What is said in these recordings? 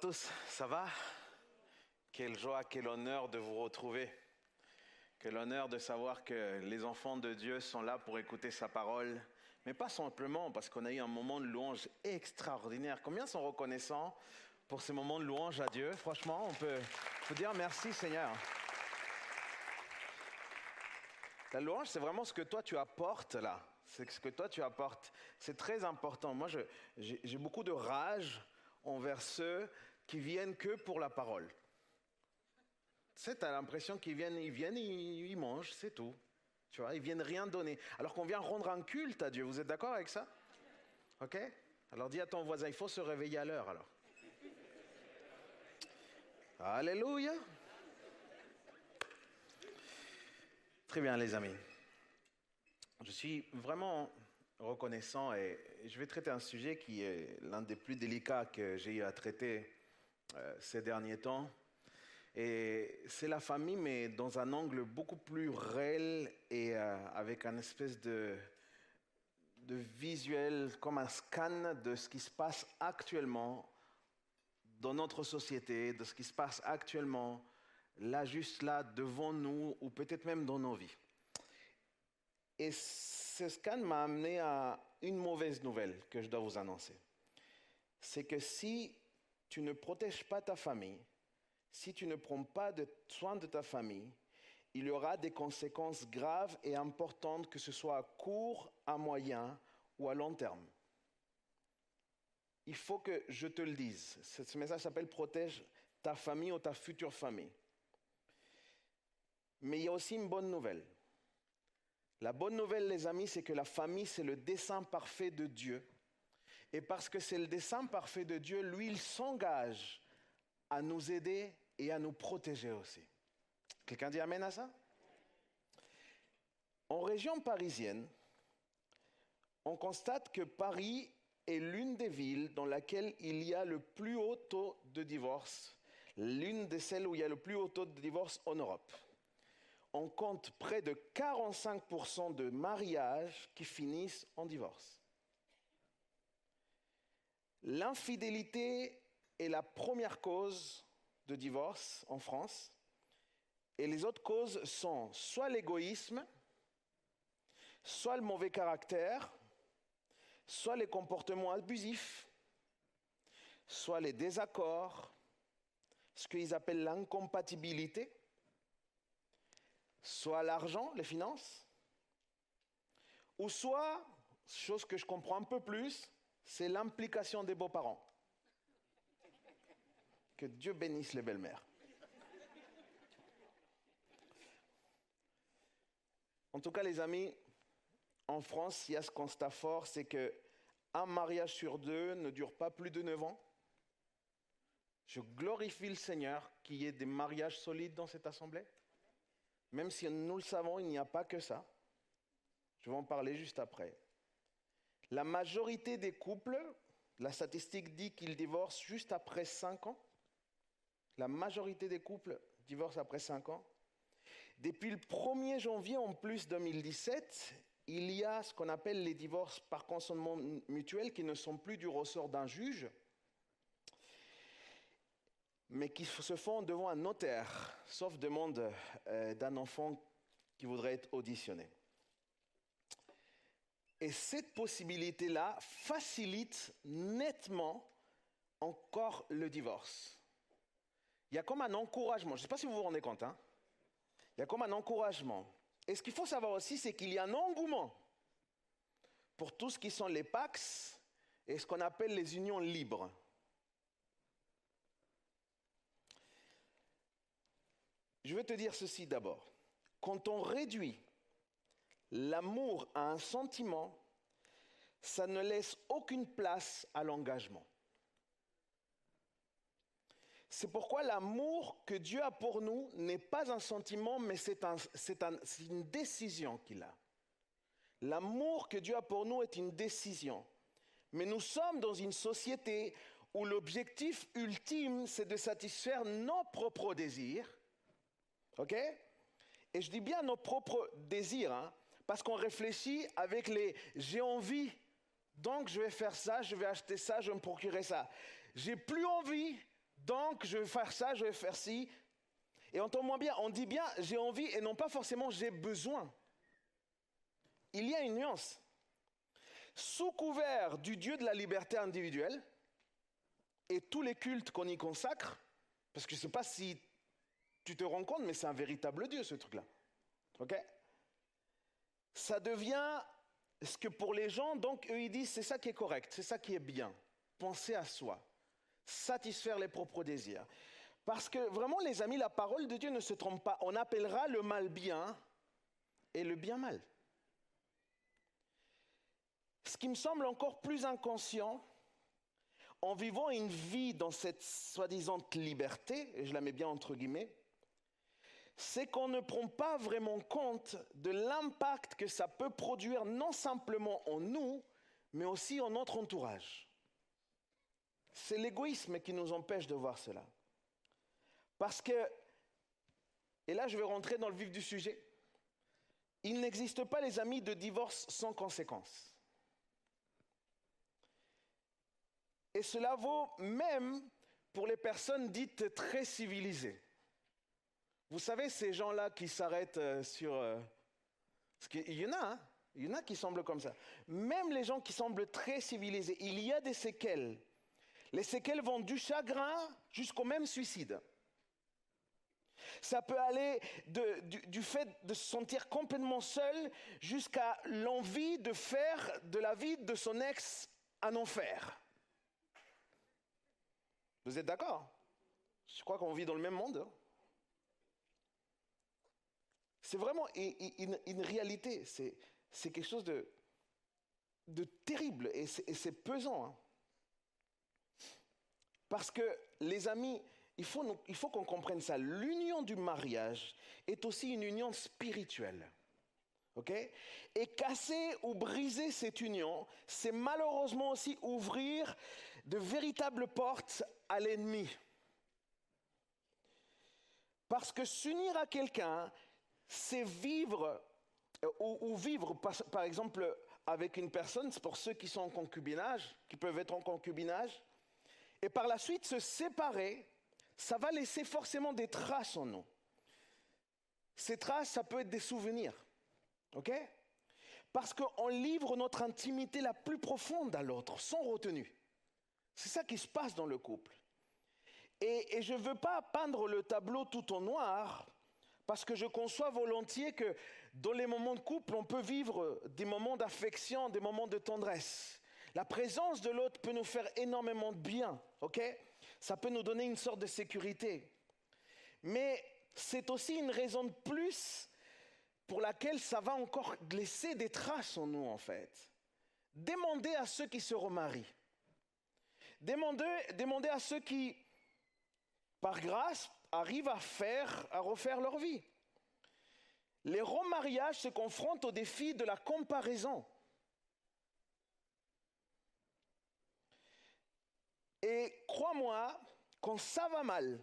tous, ça va? Quelle joie, quel honneur de vous retrouver. Quel honneur de savoir que les enfants de Dieu sont là pour écouter sa parole. Mais pas simplement parce qu'on a eu un moment de louange extraordinaire. Combien sont reconnaissants pour ces moments de louange à Dieu? Franchement, on peut vous dire merci Seigneur. La louange, c'est vraiment ce que toi tu apportes là. C'est ce que toi tu apportes. C'est très important. Moi, j'ai beaucoup de rage envers ceux qui viennent que pour la parole. Tu as l'impression qu'ils viennent, ils viennent, ils, mangent, c'est tout. Tu vois, ils viennent rien donner. Alors qu'on vient rendre un culte à Dieu. Vous êtes d'accord avec ça? Ok? Alors dis à ton voisin, il faut se réveiller à l'heure alors. Alléluia. Très bien les amis. Je suis vraiment reconnaissant et je vais traiter un sujet qui est l'un des plus délicats que j'ai eu à traiter euh, ces derniers temps. Et c'est la famille, mais dans un angle beaucoup plus réel et euh, avec un espèce de, de visuel, comme un scan de ce qui se passe actuellement dans notre société, de ce qui se passe actuellement là, juste là, devant nous, ou peut-être même dans nos vies. Et ce scan m'a amené à une mauvaise nouvelle que je dois vous annoncer. C'est que si tu ne protèges pas ta famille, si tu ne prends pas de soin de ta famille, il y aura des conséquences graves et importantes, que ce soit à court, à moyen ou à long terme. Il faut que je te le dise. Ce message s'appelle Protège ta famille ou ta future famille. Mais il y a aussi une bonne nouvelle. La bonne nouvelle, les amis, c'est que la famille, c'est le dessein parfait de Dieu. Et parce que c'est le dessein parfait de Dieu, lui, il s'engage à nous aider et à nous protéger aussi. Quelqu'un dit Amen à ça? En région parisienne, on constate que Paris est l'une des villes dans laquelle il y a le plus haut taux de divorce, l'une de celles où il y a le plus haut taux de divorce en Europe on compte près de 45% de mariages qui finissent en divorce. L'infidélité est la première cause de divorce en France. Et les autres causes sont soit l'égoïsme, soit le mauvais caractère, soit les comportements abusifs, soit les désaccords, ce qu'ils appellent l'incompatibilité, soit l'argent, les finances, ou soit, chose que je comprends un peu plus, c'est l'implication des beaux-parents. Que Dieu bénisse les belles-mères. En tout cas, les amis, en France, il y a ce constat fort, c'est que un mariage sur deux ne dure pas plus de neuf ans. Je glorifie le Seigneur qu'il y ait des mariages solides dans cette assemblée. Même si nous le savons, il n'y a pas que ça. Je vais en parler juste après. La majorité des couples, la statistique dit qu'ils divorcent juste après 5 ans. La majorité des couples divorcent après 5 ans. Depuis le 1er janvier en plus 2017, il y a ce qu'on appelle les divorces par consentement mutuel qui ne sont plus du ressort d'un juge, mais qui se font devant un notaire, sauf demande euh, d'un enfant qui voudrait être auditionné. Et cette possibilité-là facilite nettement encore le divorce. Il y a comme un encouragement, je ne sais pas si vous vous rendez compte, hein? il y a comme un encouragement. Et ce qu'il faut savoir aussi, c'est qu'il y a un engouement pour tout ce qui sont les PAX et ce qu'on appelle les unions libres. Je veux te dire ceci d'abord. Quand on réduit l'amour à un sentiment, ça ne laisse aucune place à l'engagement. C'est pourquoi l'amour que Dieu a pour nous n'est pas un sentiment, mais c'est une décision qu'il a. L'amour que Dieu a pour nous est une décision. Mais nous sommes dans une société où l'objectif ultime, c'est de satisfaire nos propres désirs OK? Et je dis bien nos propres désirs, hein, parce qu'on réfléchit avec les j'ai envie, donc je vais faire ça, je vais acheter ça, je vais me procurer ça. J'ai plus envie, Donc, je vais faire ça, je vais faire ci. Et entends-moi bien, on dit bien j'ai envie et non pas forcément j'ai besoin. Il y a une nuance. Sous couvert du Dieu de la liberté individuelle et tous les cultes qu'on y consacre, parce que je ne sais pas si tu te rends compte, mais c'est un véritable Dieu ce truc-là. OK? Ça devient ce que pour les gens, donc eux ils disent c'est ça qui est correct, c'est ça qui est bien. Penser à soi, satisfaire les propres désirs. Parce que vraiment, les amis, la parole de Dieu ne se trompe pas. On appellera le mal bien et le bien mal. Ce qui me semble encore plus inconscient, en vivant une vie dans cette soi-disant liberté, et je la mets bien entre guillemets, c'est qu'on ne prend pas vraiment compte de l'impact que ça peut produire non simplement en nous, mais aussi en notre entourage. C'est l'égoïsme qui nous empêche de voir cela. Parce que, et là je vais rentrer dans le vif du sujet, il n'existe pas les amis de divorce sans conséquences. Et cela vaut même pour les personnes dites très civilisées. Vous savez, ces gens-là qui s'arrêtent euh, sur... Euh, il y en a, hein il y en a qui semblent comme ça. Même les gens qui semblent très civilisés, il y a des séquelles. Les séquelles vont du chagrin jusqu'au même suicide. Ça peut aller du, fait de se sentir complètement seul jusqu'à l'envie de faire de la vie de son ex un enfer. Vous êtes d'accord? Je crois qu'on vit dans le même monde. Hein. C'est vraiment une, réalité, c'est quelque chose de, terrible et c'est pesant. Hein. Parce que les amis, il faut, qu'on comprenne ça. L'union du mariage est aussi une union spirituelle. Et casser ou briser cette union, c'est malheureusement aussi ouvrir de véritables portes à l'ennemi. Parce que s'unir à quelqu'un, c'est vivre, euh, ou, vivre par, exemple avec une personne, c'est pour ceux qui sont en concubinage, qui peuvent être en concubinage, et par la suite se séparer ça va laisser forcément des traces en nous. Ces traces, ça peut être des souvenirs. OK? Parce qu'on livre notre intimité la plus profonde à l'autre, sans retenue. C'est ça qui se passe dans le couple. Et, et je ne veux pas peindre le tableau tout en noir, parce que je conçois volontiers que dans les moments de couple, on peut vivre des moments d'affection, des moments de tendresse. La présence de l'autre peut nous faire énormément de bien, ok? Ça peut nous donner une sorte de sécurité. Mais c'est aussi une raison de plus pour laquelle ça va encore laisser des traces en nous, en fait. Demandez à ceux qui se remarient. Demandez, demandez à ceux qui, par grâce, arrivent à faire, à refaire leur vie. Les remariages se confrontent au défi de la comparaison. Et crois-moi, quand ça va mal,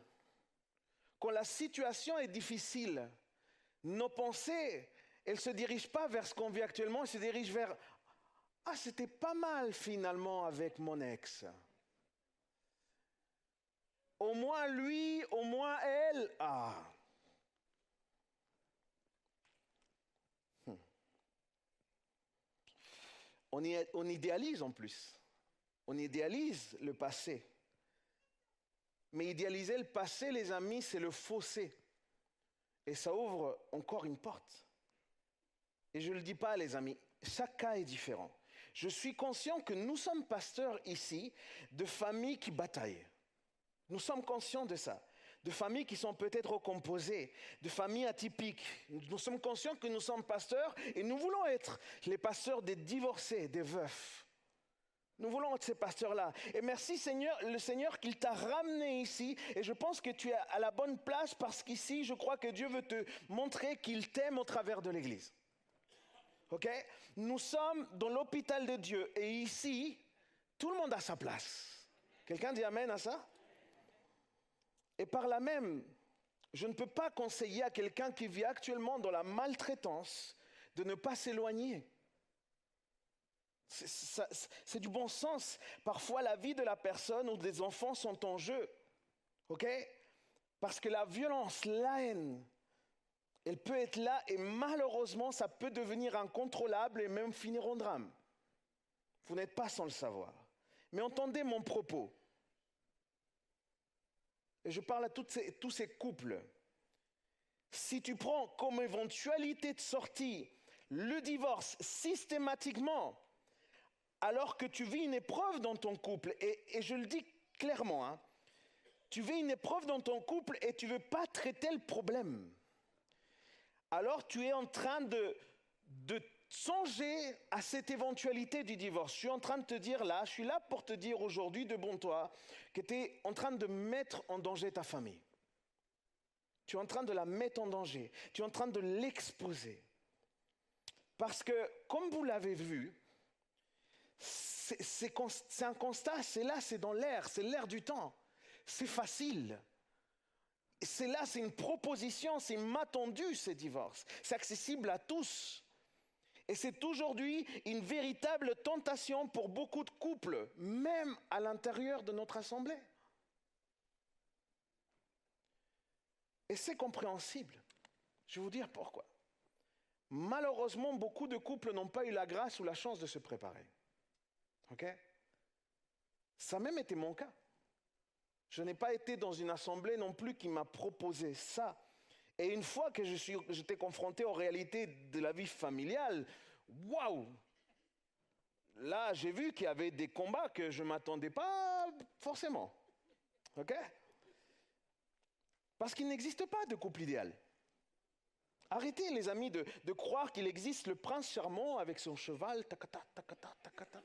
quand la situation est difficile, nos pensées, elles ne se dirigent pas vers ce qu'on vit actuellement, elles se dirigent vers Ah, c'était pas mal finalement avec mon ex. Au moins lui, au moins elle. Ah. Hmm. On, on idéalise en plus. On idéalise le passé. Mais idéaliser le passé, les amis, c'est le fossé. Et ça ouvre encore une porte. Et je ne le dis pas, les amis, chaque cas est différent. Je suis conscient que nous sommes pasteurs ici de familles qui bataillent. Nous sommes conscients de ça. De familles qui sont peut-être recomposées, de familles atypiques. Nous sommes conscients que nous sommes pasteurs et nous voulons être les pasteurs des divorcés, des veufs. Nous voulons être ces pasteurs-là. Et merci Seigneur, le Seigneur qu'il t'a ramené ici. Et je pense que tu es à la bonne place parce qu'ici, je crois que Dieu veut te montrer qu'il t'aime au travers de l'Église. OK? Nous sommes dans l'hôpital de Dieu. Et ici, tout le monde a sa place. Quelqu'un dit Amen à ça? Et par là même, je ne peux pas conseiller à quelqu'un qui vit actuellement dans la maltraitance de ne pas s'éloigner. C'est du bon sens. Parfois, la vie de la personne ou des enfants sont en jeu. OK? Parce que la violence, la haine, elle peut être là et malheureusement, ça peut devenir incontrôlable et même finir en drame. Vous n'êtes pas sans le savoir. Mais entendez mon propos. Je parle à tous ces couples. Si tu prends comme éventualité de sortie le divorce systématiquement, alors que tu vis une épreuve dans ton couple, et, je le dis clairement, hein, tu vis une épreuve dans ton couple et tu ne veux pas traiter le problème, alors tu es en train de songer à cette éventualité du divorce. Je suis en train de te dire là, je suis là pour te dire aujourd'hui de bon toi que tu es en train de mettre en danger ta famille. Tu es en train de la mettre en danger. Tu es en train de l'exposer. Parce que, comme vous l'avez vu, c'est un constat, c'est là, c'est dans l'air, c'est l'air du temps. C'est facile. C'est là, c'est une proposition, c'est m'attendu ces divorces. C'est accessible à tous. Et c'est aujourd'hui une véritable tentation pour beaucoup de couples, même à l'intérieur de notre assemblée. Et c'est compréhensible. Je vais vous dire pourquoi. Malheureusement, beaucoup de couples n'ont pas eu la grâce ou la chance de se préparer. OK? Ça a même été mon cas. Je n'ai pas été dans une assemblée non plus qui m'a proposé ça. Et une fois que j'étais confronté aux réalités de la vie familiale, waouh Là, j'ai vu qu'il y avait des combats que je ne m'attendais pas forcément. OK? Parce qu'il n'existe pas de couple idéal. Arrêtez, les amis, de, de croire qu'il existe le prince charmant avec son cheval. Takata, takata, takata.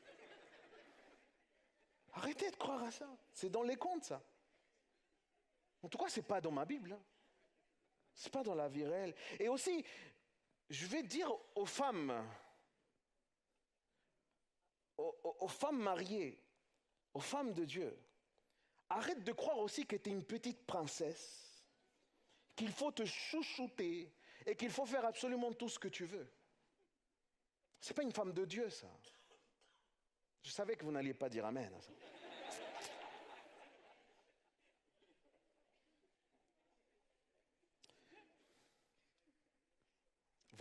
Arrêtez de croire à ça. C'est dans les contes, ça. En tout cas, ce n'est pas dans ma Bible. Hein. Ce n'est pas dans la vie réelle. Et aussi, je vais dire aux femmes, aux, femmes mariées, aux femmes de Dieu, arrête de croire aussi que tu es une petite princesse, qu'il faut te chouchouter et qu'il faut faire absolument tout ce que tu veux. Ce n'est pas une femme de Dieu, ça. Je savais que vous n'alliez pas dire Amen à ça.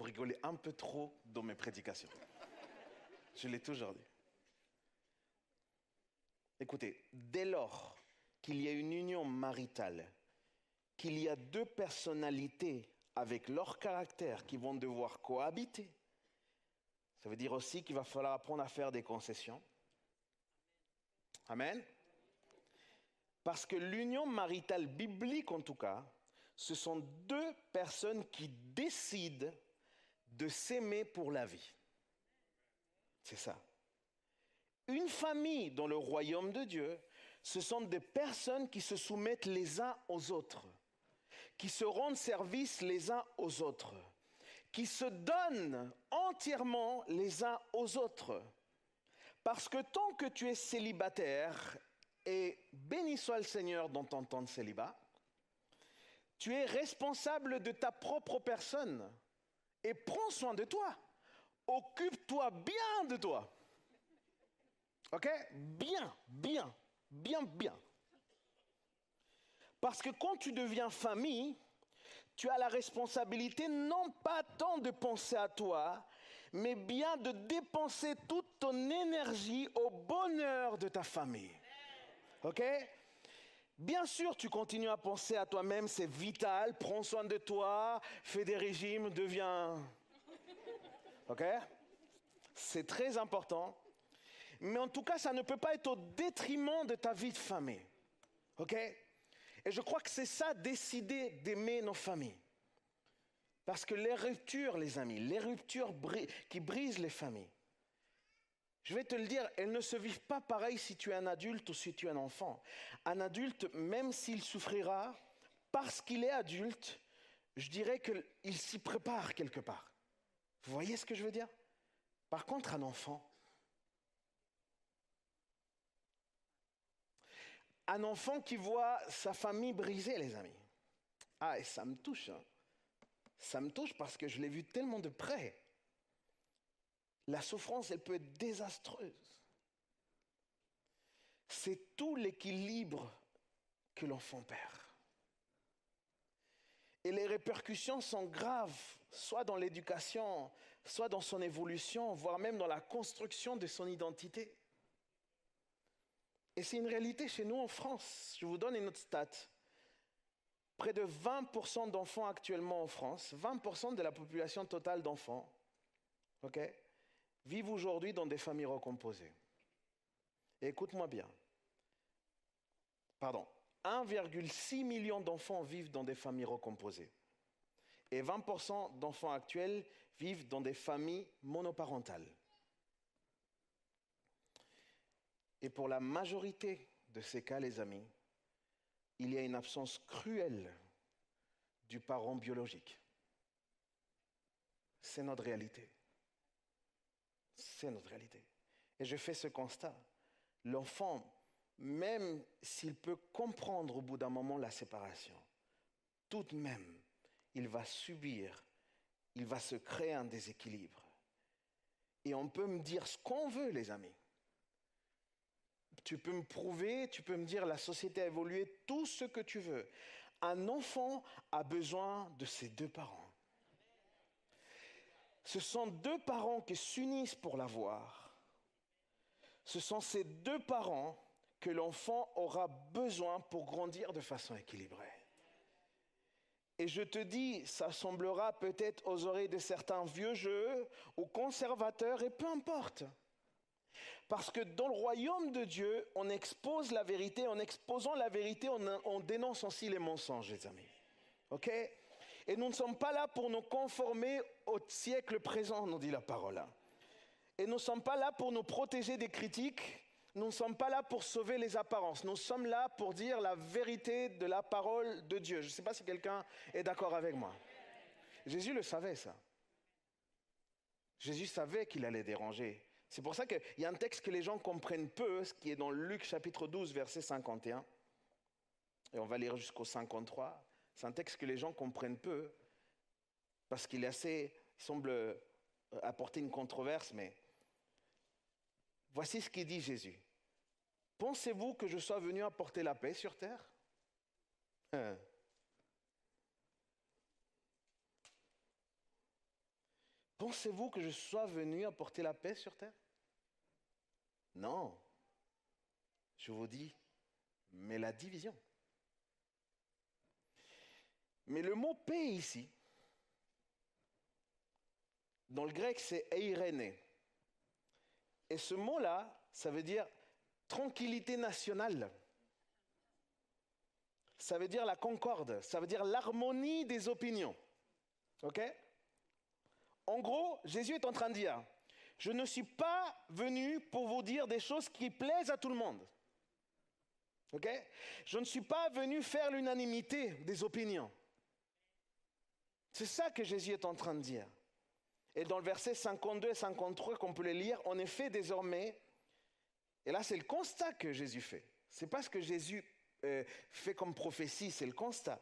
Vous rigolez un peu trop dans mes prédications. Je l'ai toujours dit. Écoutez, dès lors qu'il y a une union maritale, qu'il y a deux personnalités avec leur caractère qui vont devoir cohabiter, ça veut dire aussi qu'il va falloir apprendre à faire des concessions. Amen. Parce que l'union maritale biblique, en tout cas, ce sont deux personnes qui décident de s'aimer pour la vie. C'est ça. Une famille dans le royaume de Dieu, ce sont des personnes qui se soumettent les uns aux autres, qui se rendent service les uns aux autres, qui se donnent entièrement les uns aux autres. Parce que tant que tu es célibataire, et béni soit le Seigneur dans ton temps de célibat, tu es responsable de ta propre personne et prends soin de toi. Occupe-toi bien de toi. OK? Bien, bien, bien, bien. Parce que quand tu deviens famille, tu as la responsabilité non pas tant de penser à toi, mais bien de dépenser toute ton énergie au bonheur de ta famille. OK? Bien sûr, tu continues à penser à toi-même, c'est vital, prends soin de toi, fais des régimes, deviens... OK? C'est très important. Mais en tout cas, ça ne peut pas être au détriment de ta vie de famille. OK? Et je crois que c'est ça, décider d'aimer nos familles. Parce que les ruptures, les amis, les ruptures qui brisent les familles, je vais te le dire, elles ne se vivent pas pareil si tu es un adulte ou si tu es un enfant. Un adulte, même s'il souffrira, parce qu'il est adulte, je dirais qu'il s'y prépare quelque part. Vous voyez ce que je veux dire? Par contre, un enfant, un enfant qui voit sa famille brisée, les amis. Ah, et ça me touche. Hein. Ça me touche parce que je l'ai vu tellement de près. La souffrance, elle peut être désastreuse. C'est tout l'équilibre que l'enfant perd. Et les répercussions sont graves, soit dans l'éducation, soit dans son évolution, voire même dans la construction de son identité. Et c'est une réalité chez nous en France. Je vous donne une autre stat. Près de 20% d'enfants actuellement en France, 20% de la population totale d'enfants, vivent aujourd'hui dans des familles recomposées. Écoute-moi bien. Pardon. 1,6 million d'enfants vivent dans des familles recomposées. Et 20% d'enfants actuels vivent dans des familles monoparentales. Et pour la majorité de ces cas, les amis, il y a une absence cruelle du parent biologique. C'est notre réalité. C'est notre réalité. Et je fais ce constat. L'enfant, même s'il peut comprendre au bout d'un moment la séparation, tout de même, il va subir, il va se créer un déséquilibre. Et on peut me dire ce qu'on veut, les amis tu peux me prouver, tu peux me dire la société a évolué, tout ce que tu veux. Un enfant a besoin de ses deux parents. Ce sont deux parents qui s'unissent pour l'avoir. Ce sont ces deux parents que l'enfant aura besoin pour grandir de façon équilibrée. Et je te dis, ça semblera peut-être aux oreilles de certains vieux jeux ou conservateurs, et peu importe. Parce que dans le royaume de Dieu, on expose la vérité. En exposant la vérité, on, dénonce aussi les mensonges, les amis. OK? Et nous ne sommes pas là pour nous conformer au siècle présent, nous dit la parole. Et nous ne sommes pas là pour nous protéger des critiques. Nous ne sommes pas là pour sauver les apparences. Nous sommes là pour dire la vérité de la parole de Dieu. Je ne sais pas si quelqu'un est d'accord avec moi. Jésus le savait, ça. Jésus savait qu'il allait déranger. C'est pour ça qu'il y a un texte que les gens comprennent peu, ce qui est dans Luc chapitre 12, verset 51. Et on va lire jusqu'au 53. C'est un texte que les gens comprennent peu, parce qu'il est assez, semble euh, apporter une controverse, mais voici ce qu'il dit Jésus. Pensez-vous que je sois venu apporter la paix sur terre? Pensez-vous que je sois venu apporter la paix sur terre? Non, je vous dis, mais la division. Mais le mot paix ici, dans le grec, c'est eirene. Et ce mot-là, ça veut dire tranquillité nationale. Ça veut dire la concorde, ça veut dire l'harmonie des opinions. OK? En gros, Jésus est en train de dire, je ne suis pas venu pour vous dire des choses qui plaisent à tout le monde. OK? Je ne suis pas venu faire l'unanimité des opinions. C'est ça que Jésus est en train de dire. Et dans le verset 52 et 53 qu'on peut les lire, en effet, désormais, et là c'est le constat que Jésus fait. C'est pas ce que Jésus euh, fait comme prophétie, c'est le constat.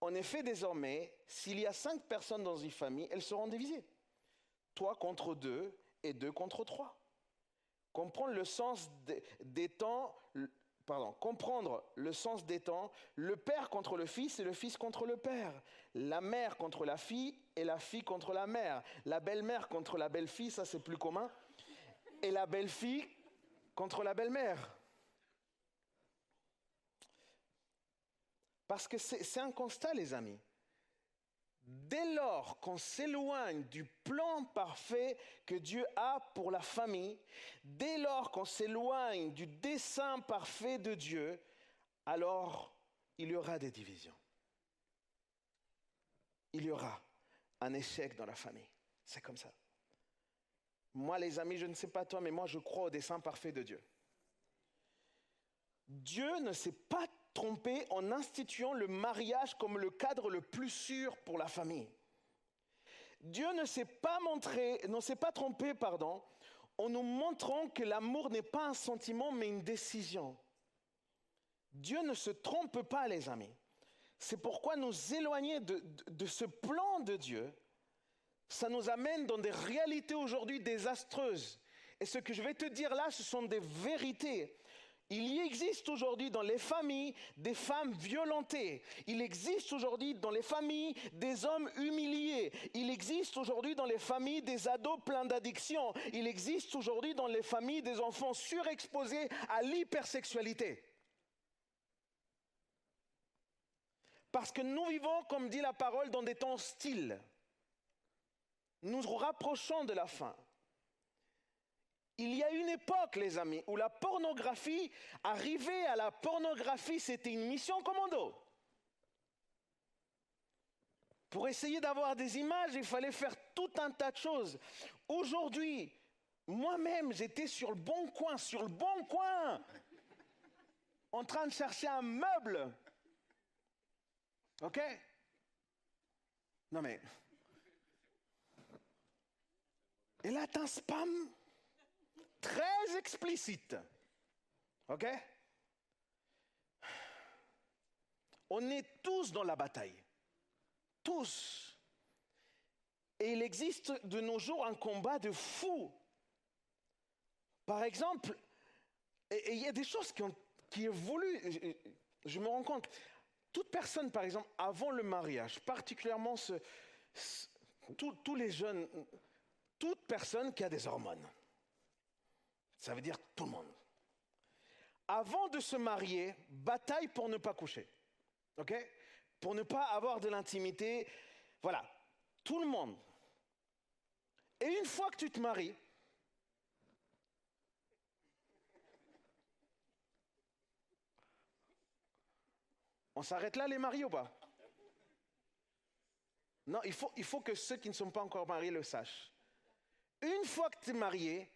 En effet, désormais, s'il y a cinq personnes dans une famille, elles seront divisées toi contre deux et deux contre trois. Comprendre le sens des temps, comprendre le sens des temps, le père contre le fils et le fils contre le père, la mère contre la fille et la fille contre la mère, la belle-mère contre la belle-fille, ça c'est plus commun, et la belle-fille contre la belle-mère. Parce que c'est un constat, les amis. Dès lors qu'on s'éloigne du plan parfait que Dieu a pour la famille, dès lors qu'on s'éloigne du dessein parfait de Dieu, alors il y aura des divisions. Il y aura un échec dans la famille. C'est comme ça. Moi, les amis, je ne sais pas toi, mais moi, je crois au dessein parfait de Dieu. Dieu ne s'est pas trompé en instituant le mariage comme le cadre le plus sûr pour la famille. Dieu ne s'est pas montré, ne s'est pas trompé, pardon, en nous montrant que l'amour n'est pas un sentiment mais une décision. Dieu ne se trompe pas, les amis. C'est pourquoi nous éloigner de, de ce plan de Dieu, ça nous amène dans des réalités aujourd'hui désastreuses. Et ce que je vais te dire là, ce sont des vérités Il y existe aujourd'hui dans les familles des femmes violentées. Il existe aujourd'hui dans les familles des hommes humiliés. Il existe aujourd'hui dans les familles des ados pleins d'addictions. Il existe aujourd'hui dans les familles des enfants surexposés à l'hypersexualité. Parce que nous vivons, comme dit la parole, dans des temps hostiles. Nous nous rapprochons de la fin. Il y a une époque, les amis, où la pornographie, arriver à la pornographie, c'était une mission commando. Pour essayer d'avoir des images, il fallait faire tout un tas de choses. Aujourd'hui, moi-même, j'étais sur le bon coin, sur le bon coin, en train de chercher un meuble. OK? Non mais... Et là, t'as un spam? Très explicite. OK? On est tous dans la bataille. Tous. Et il existe de nos jours un combat de fou. Par exemple, il y a des choses qui, ont, qui évoluent. Je me rends compte. Toute personne, par exemple, avant le mariage, particulièrement tous les jeunes, toute personne qui a des hormones, ça veut dire tout le monde. Avant de se marier, bataille pour ne pas coucher. OK? Pour ne pas avoir de l'intimité. Voilà, tout le monde. Et une fois que tu te maries, on s'arrête là les mariés ou pas? Non, il faut, il faut que ceux qui ne sont pas encore mariés le sachent. Une fois que tu es marié,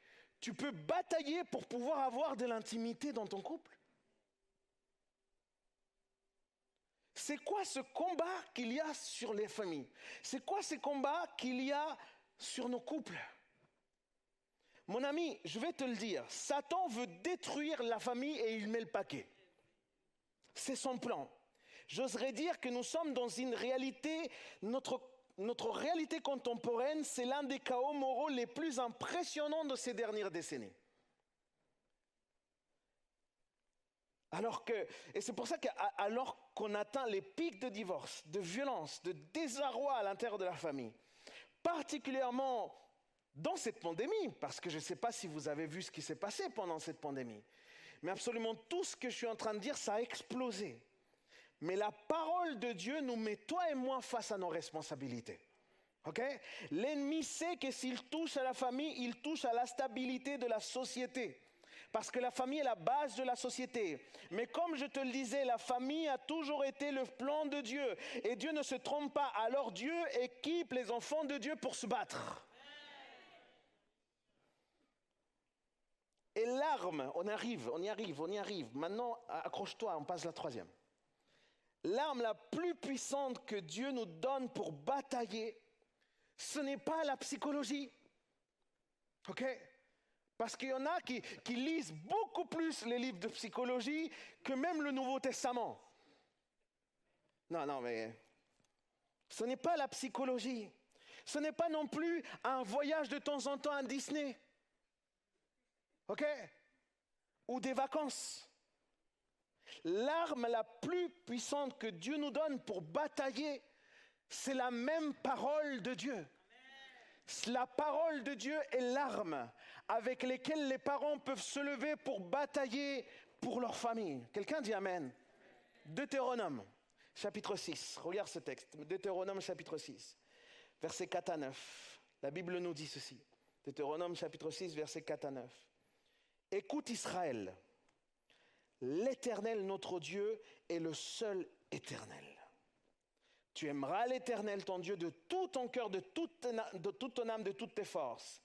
tu peux batailler pour pouvoir avoir de l'intimité dans ton couple. C'est quoi ce combat qu'il y a sur les familles? C'est quoi ce combat qu'il y a sur nos couples? Mon ami, je vais te le dire, Satan veut détruire la famille et il met le paquet. C'est son plan. J'oserais dire que nous sommes dans une réalité, notre notre réalité contemporaine, c'est l'un des chaos moraux les plus impressionnants de ces dernières décennies. Alors que, et c'est pour ça qu'alors qu'on atteint les pics de divorce, de violence, de désarroi à l'intérieur de la famille, particulièrement dans cette pandémie, parce que je ne sais pas si vous avez vu ce qui s'est passé pendant cette pandémie, mais absolument tout ce que je suis en train de dire, ça a explosé. Mais la parole de Dieu nous met toi et moi face à nos responsabilités. OK? L'ennemi sait que s'il touche à la famille, il touche à la stabilité de la société. Parce que la famille est la base de la société. Mais comme je te le disais, la famille a toujours été le plan de Dieu. Et Dieu ne se trompe pas. Alors Dieu équipe les enfants de Dieu pour se battre. Et l'arme, on arrive, on y arrive, on y arrive. Maintenant, accroche-toi, on passe la troisième. L'arme la plus puissante que Dieu nous donne pour batailler, ce n'est pas la psychologie. OK? Parce qu'il y en a qui, lisent beaucoup plus les livres de psychologie que même le Nouveau Testament. Non, non, mais ce n'est pas la psychologie. Ce n'est pas non plus un voyage de temps en temps à Disney. OK? Ou des vacances. L'arme la plus puissante que Dieu nous donne pour batailler, c'est la même parole de Dieu. La parole de Dieu est l'arme avec laquelle les parents peuvent se lever pour batailler pour leur famille. Quelqu'un dit Amen. Deutéronome, chapitre 6. Regarde ce texte. Deutéronome, chapitre 6, versets 4 à 9. La Bible nous dit ceci. Deutéronome, chapitre 6, versets 4 à 9. Écoute Israël L'Éternel, notre Dieu, est le seul éternel. Tu aimeras l'Éternel, ton Dieu, de tout ton cœur, de toute, ton âme, de toutes tes forces.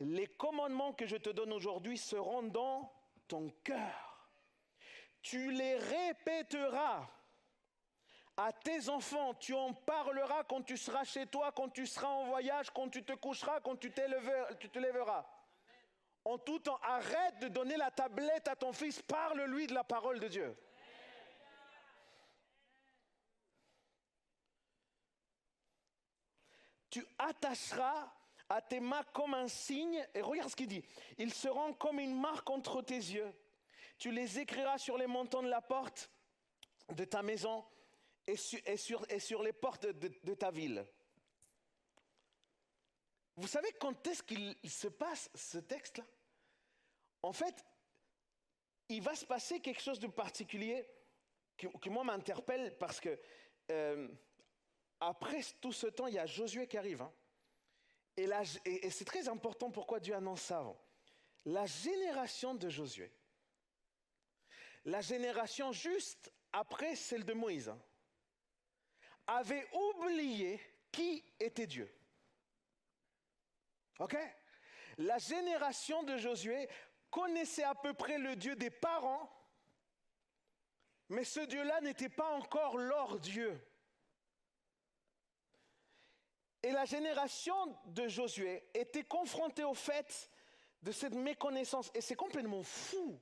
Les commandements que je te donne aujourd'hui seront dans ton cœur. Tu les répéteras à tes enfants, tu en parleras quand tu seras chez toi, quand tu seras en voyage, quand tu te coucheras, quand tu, tu te lèveras en tout temps, arrête de donner la tablette à ton fils, parle-lui de la parole de Dieu. Tu attacheras à tes mains comme un signe, et regarde ce qu'il dit, ils seront comme une marque entre tes yeux. tu les écriras sur les montants de la porte de ta maison et sur, les portes de ta ville. Vous savez quand est-ce qu'il se passe ce texte-là? En fait, il va se passer quelque chose de particulier qui, moi m'interpelle parce que euh, après tout ce temps, il y a Josué qui arrive. Hein. Et, et, c'est très important pourquoi Dieu annonce ça avant. La génération de Josué, la génération juste après celle de Moïse, hein, avait oublié qui était Dieu. OK? La génération de Josué connaissait à peu près le Dieu des parents, mais ce Dieu-là n'était pas encore leur Dieu. Et la génération de Josué était confrontée au fait de cette méconnaissance. Et c'est complètement fou.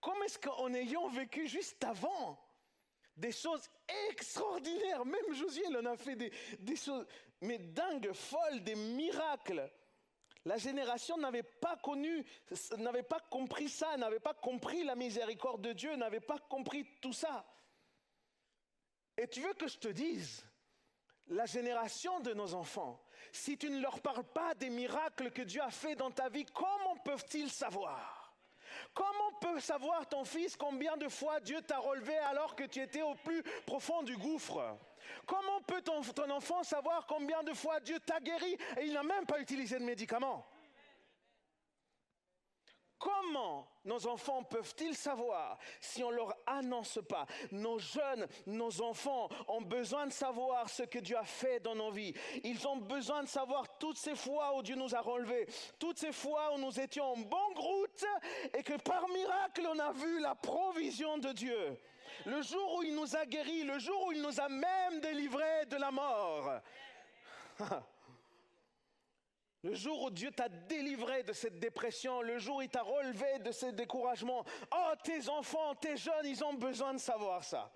Comment est-ce qu'en ayant vécu juste avant? Des choses extraordinaires, même Josué, il en a fait des, choses, mais dingues, folles, des miracles. La génération n'avait pas connu, n'avait pas compris ça, n'avait pas compris la miséricorde de Dieu, n'avait pas compris tout ça. Et tu veux que je te dise, la génération de nos enfants, si tu ne leur parles pas des miracles que Dieu a fait dans ta vie, comment peuvent-ils savoir? Comment peut savoir ton fils combien de fois Dieu t'a relevé alors que tu étais au plus profond du gouffre? Comment peut ton, ton enfant savoir combien de fois Dieu t'a guéri et il n'a même pas utilisé de médicaments Comment nos enfants peuvent-ils savoir si on ne leur annonce pas? Nos jeunes, nos enfants ont besoin de savoir ce que Dieu a fait dans nos vies. Ils ont besoin de savoir toutes ces fois où Dieu nous a relevés, toutes ces fois où nous étions en bonne route et que par miracle on a vu la provision de Dieu. Le jour où il nous a guéris, le jour où il nous a même délivrés de la mort. Le jour où Dieu t'a délivré de cette dépression, le jour où il t'a relevé de ce découragement, oh, tes enfants, tes jeunes, ils ont besoin de savoir ça.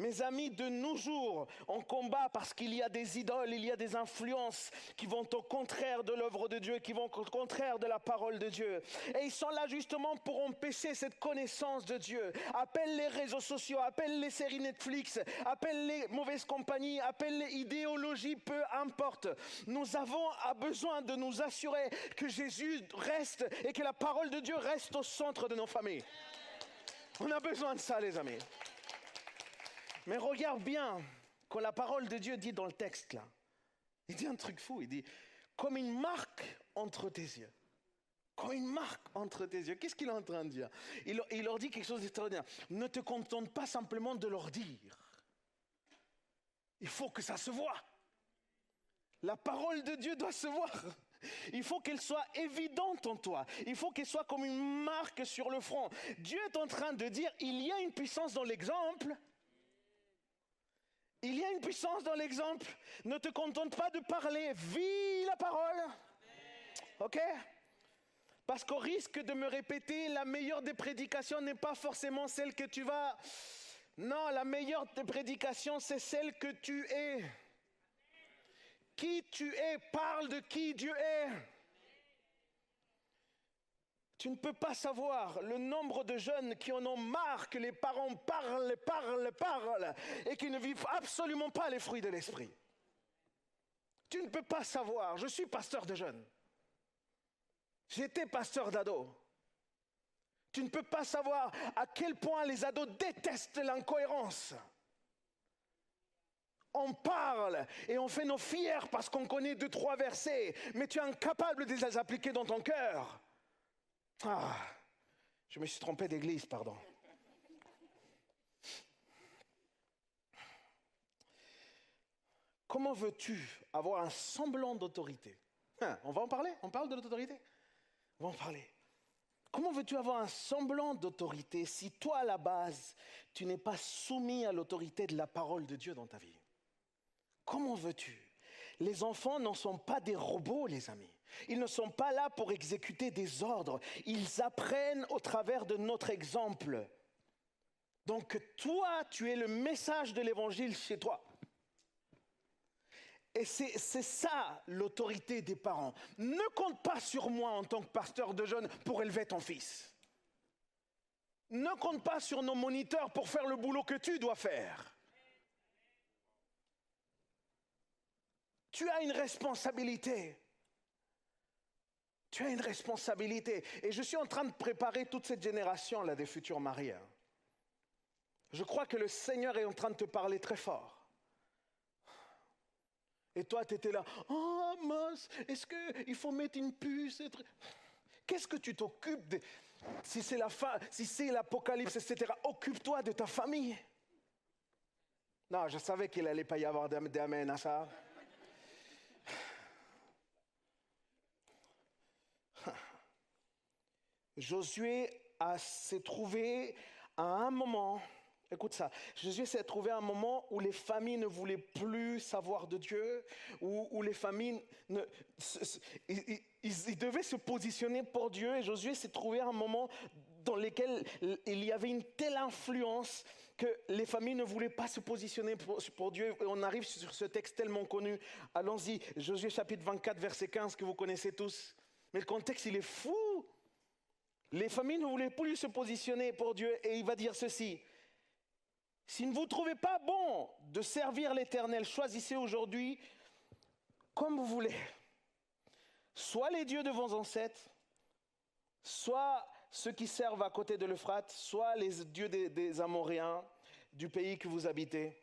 Mes amis, de nos jours, on combat parce qu'il y a des idoles, il y a des influences qui vont au contraire de l'œuvre de Dieu, qui vont au contraire de la parole de Dieu. Et ils sont là justement pour empêcher cette connaissance de Dieu. Appelle les réseaux sociaux, appelle les séries Netflix, appelle les mauvaises compagnies, appelle les idéologies, peu importe. Nous avons besoin de nous assurer que Jésus reste et que la parole de Dieu reste au centre de nos familles. On a besoin de ça, les amis. Mais regarde bien, quand la parole de Dieu dit dans le texte là, il dit un truc fou, il dit, comme une marque entre tes yeux. Comme une marque entre tes yeux. Qu'est-ce qu'il est en train de dire? Il, leur dit quelque chose d'extraordinaire. Ne te contente pas simplement de leur dire. Il faut que ça se voit. La parole de Dieu doit se voir. Il faut qu'elle soit évidente en toi. Il faut qu'elle soit comme une marque sur le front. Dieu est en train de dire, il y a une puissance dans l'exemple, il y a une puissance dans l'exemple. Ne te contente pas de parler, vis la parole. OK? Parce qu'au risque de me répéter, la meilleure des prédications n'est pas forcément celle que tu vas... Non, la meilleure des prédications, c'est celle que tu es. Qui tu es, parle de qui Dieu est. Tu ne peux pas savoir le nombre de jeunes qui en ont marre que les parents parlent, parlent, parlent et qui ne vivent absolument pas les fruits de l'esprit. Tu ne peux pas savoir. Je suis pasteur de jeunes. J'étais pasteur d'ados. Tu ne peux pas savoir à quel point les ados détestent l'incohérence. On parle et on fait nos fiers parce qu'on connaît deux, trois versets, mais tu es incapable de les appliquer dans ton cœur. Ah, je me suis trompé d'église, pardon. Comment veux-tu avoir un semblant d'autorité? Hein, On va en parler? On parle de l'autorité? On va en parler. Comment veux-tu avoir un semblant d'autorité si toi, à la base, tu n'es pas soumis à l'autorité de la parole de Dieu dans ta vie? Comment veux-tu? Les enfants n'en sont pas des robots, les amis. Ils ne sont pas là pour exécuter des ordres. Ils apprennent au travers de notre exemple. Donc toi, tu es le message de l'évangile chez toi. Et c'est ça l'autorité des parents. Ne compte pas sur moi en tant que pasteur de jeunes pour élever ton fils. Ne compte pas sur nos moniteurs pour faire le boulot que tu dois faire. Tu as une responsabilité. Tu as une responsabilité. Et je suis en train de préparer toute cette génération-là des futurs mariés. Je crois que le Seigneur est en train de te parler très fort. Et toi, tu étais là, oh mince, est-ce qu'il faut mettre une puce Qu'est-ce que tu t'occupes de... Si c'est la fin, si c'est l'apocalypse, etc., occupe-toi de ta famille. Non, je savais qu'il n'allait pas y avoir d'amen à ça. Josué s'est trouvé à un moment, écoute ça, Josué s'est trouvé à un moment où les familles ne voulaient plus savoir de Dieu, où, les familles, ne, ils, devaient se positionner pour Dieu, et Josué s'est trouvé à un moment dans lequel il y avait une telle influence que les familles ne voulaient pas se positionner pour, pour, Dieu. Et on arrive sur ce texte tellement connu. Allons-y, Josué chapitre 24, verset 15, que vous connaissez tous. Mais le contexte, il est fou. Les familles ne voulaient plus se positionner pour Dieu et il va dire ceci. Si ne vous trouvez pas bon de servir l'Éternel, choisissez aujourd'hui comme vous voulez. Soit les dieux de vos ancêtres, soit ceux qui servent à côté de l'Euphrate, soit les dieux des, des Amoréens du pays que vous habitez.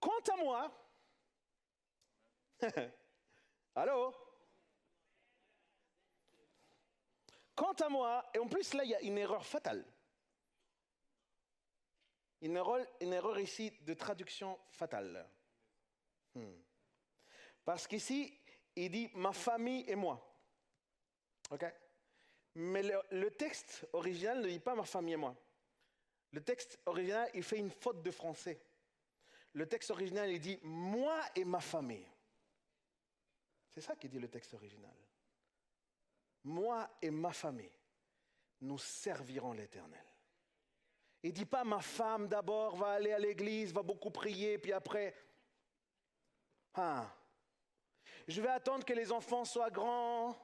Quant à moi, allô? Quant à moi, et en plus là, il y a une erreur fatale. Une erreur, ici de traduction fatale. Hmm. Parce qu'ici, il dit ma famille et moi. OK? Mais le, le, texte original ne dit pas ma famille et moi. Le texte original, il fait une faute de français. Le texte original, il dit moi et ma famille. C'est ça qui dit le texte original moi et ma famille, nous servirons l'Éternel. Il dit pas ma femme d'abord va aller à l'église, va beaucoup prier, puis après, ah, je vais attendre que les enfants soient grands.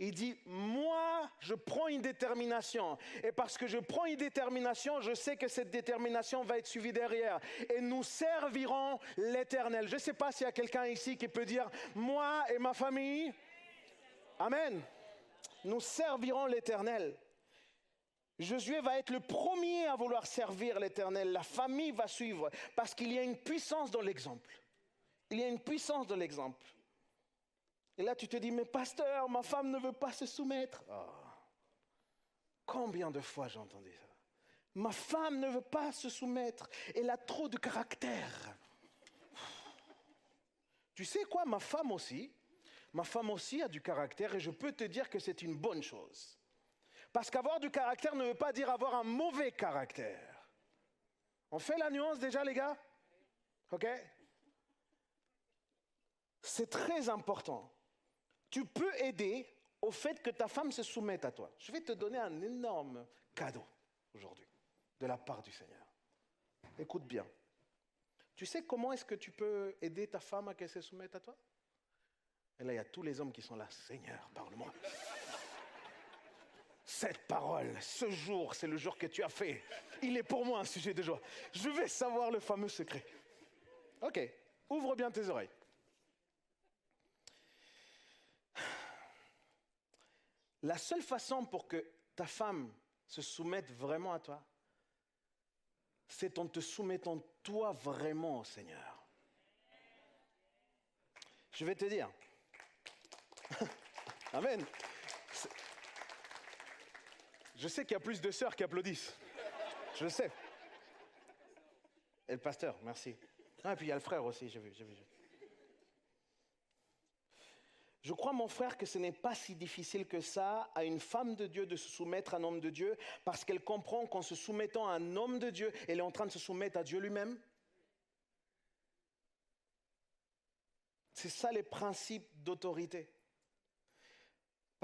Il dit, moi, je prends une détermination. Et parce que je prends une détermination, je sais que cette détermination va être suivie derrière. Et nous servirons l'Éternel. Je ne sais pas s'il y a quelqu'un ici qui peut dire, moi et ma famille, Amen. Nous servirons l'Éternel. Josué va être le premier à vouloir servir l'Éternel. La famille va suivre parce qu'il y a une puissance dans l'exemple. Il y a une puissance dans l'exemple. Et là, tu te dis, mais pasteur, ma femme ne veut pas se soumettre. Ah. Combien de fois j'ai entendu ça? Ma femme ne veut pas se soumettre. Elle a trop de caractère. Tu sais quoi, ma femme aussi, Ma femme aussi a du caractère et je peux te dire que c'est une bonne chose. Parce qu'avoir du caractère ne veut pas dire avoir un mauvais caractère. On fait la nuance déjà, les gars? OK? C'est très important. Tu peux aider au fait que ta femme se soumette à toi. Je vais te donner un énorme cadeau aujourd'hui de la part du Seigneur. Écoute bien. Tu sais comment est-ce que tu peux aider ta femme à qu'elle se soumette à toi? Et là, il y a tous les hommes qui sont là. Seigneur, parle-moi. Cette parole, ce jour, c'est le jour que tu as fait. Il est pour moi un sujet de joie. Je vais savoir le fameux secret. Ok, ouvre bien tes oreilles. La seule façon pour que ta femme se soumette vraiment à toi, c'est en te soumettant toi vraiment au Seigneur. Je vais te dire, Amen. Je sais qu'il y a plus de sœurs qui applaudissent. Je sais. Et le pasteur, merci. Ah, et puis il y a le frère aussi, j'ai vu, j'ai vu. Je crois, mon frère, que ce n'est pas si difficile que ça à une femme de Dieu de se soumettre à un homme de Dieu, parce qu'elle comprend qu'en se soumettant à un homme de Dieu, elle est en train de se soumettre à Dieu lui-même. C'est ça les principes d'autorité.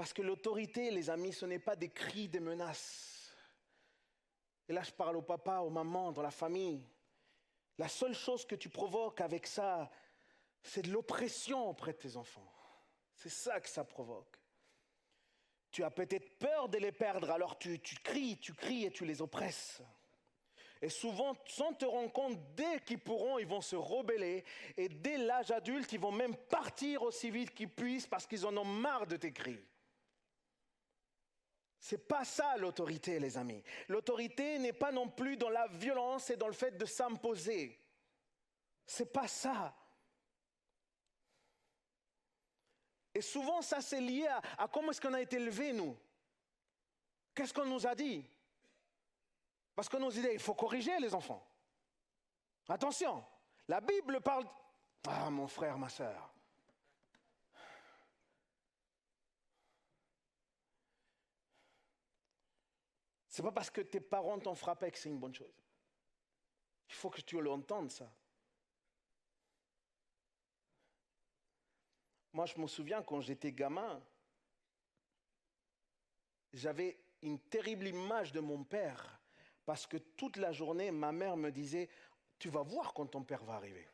Parce que l'autorité, les amis, ce n'est pas des cris, des menaces. Et là, je parle au papa, aux mamans, dans la famille. La seule chose que tu provoques avec ça, c'est de l'oppression auprès de tes enfants. C'est ça que ça provoque. Tu as peut-être peur de les perdre, alors tu, tu cries, tu cries et tu les oppresses. Et souvent, sans te rendre compte, dès qu'ils pourront, ils vont se rebeller. Et dès l'âge adulte, ils vont même partir aussi vite qu'ils puissent parce qu'ils en ont marre de tes cris. C'est pas ça l'autorité, les amis. L'autorité n'est pas non plus dans la violence et dans le fait de s'imposer. C'est pas ça. Et souvent, ça c'est lié à, comment est-ce qu'on a été élevé, nous. Qu'est-ce qu'on nous a dit? Parce que nos idées, il faut corriger les enfants. Attention, la Bible parle... Ah, mon frère, ma soeur. C'est pas parce que tes parents t'ont frappé que c'est une bonne chose. Il faut que tu l'entendes, ça. Moi, je me souviens quand j'étais gamin, j'avais une terrible image de mon père parce que toute la journée, ma mère me disait, tu vas voir quand ton père va arriver.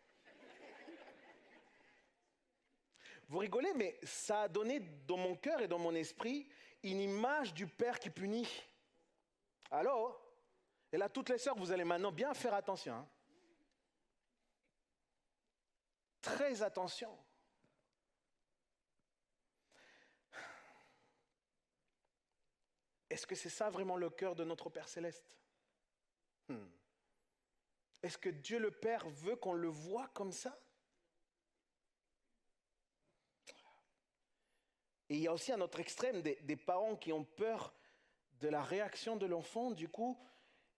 Vous rigolez, mais ça a donné dans mon cœur et dans mon esprit une image du père qui punit. Alors, et là, toutes les sœurs, vous allez maintenant bien faire attention. Hein. Très attention. Est-ce que c'est ça vraiment le cœur de notre Père céleste? Hmm. Est-ce que Dieu le Père veut qu'on le voit comme ça? Et il y a aussi à notre extrême des parents qui ont peur de la réaction de l'enfant, du coup,